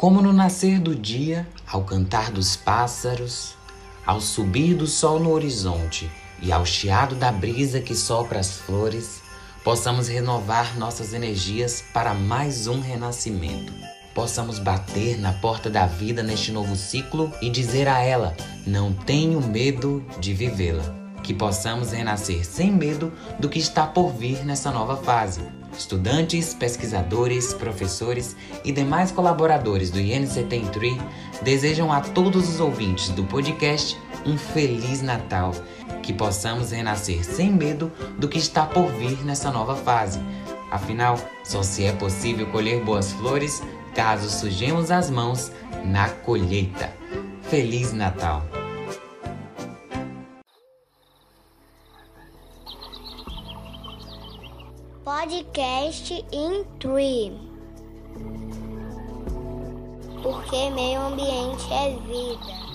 Como no nascer do dia, ao cantar dos pássaros, ao subir do sol no horizonte e ao chiado da brisa que sopra as flores, possamos renovar nossas energias para mais um renascimento. Possamos bater na porta da vida neste novo ciclo e dizer a ela: não tenho medo de vivê-la. Que possamos renascer sem medo do que está por vir nessa nova fase. Estudantes, pesquisadores, professores e demais colaboradores do INCT 3 desejam a todos os ouvintes do podcast um Feliz Natal que possamos renascer sem medo do que está por vir nessa nova fase. Afinal, só se é possível colher boas flores caso sujemos as mãos na colheita. Feliz Natal! Podcast in Tree. Porque meio ambiente é vida.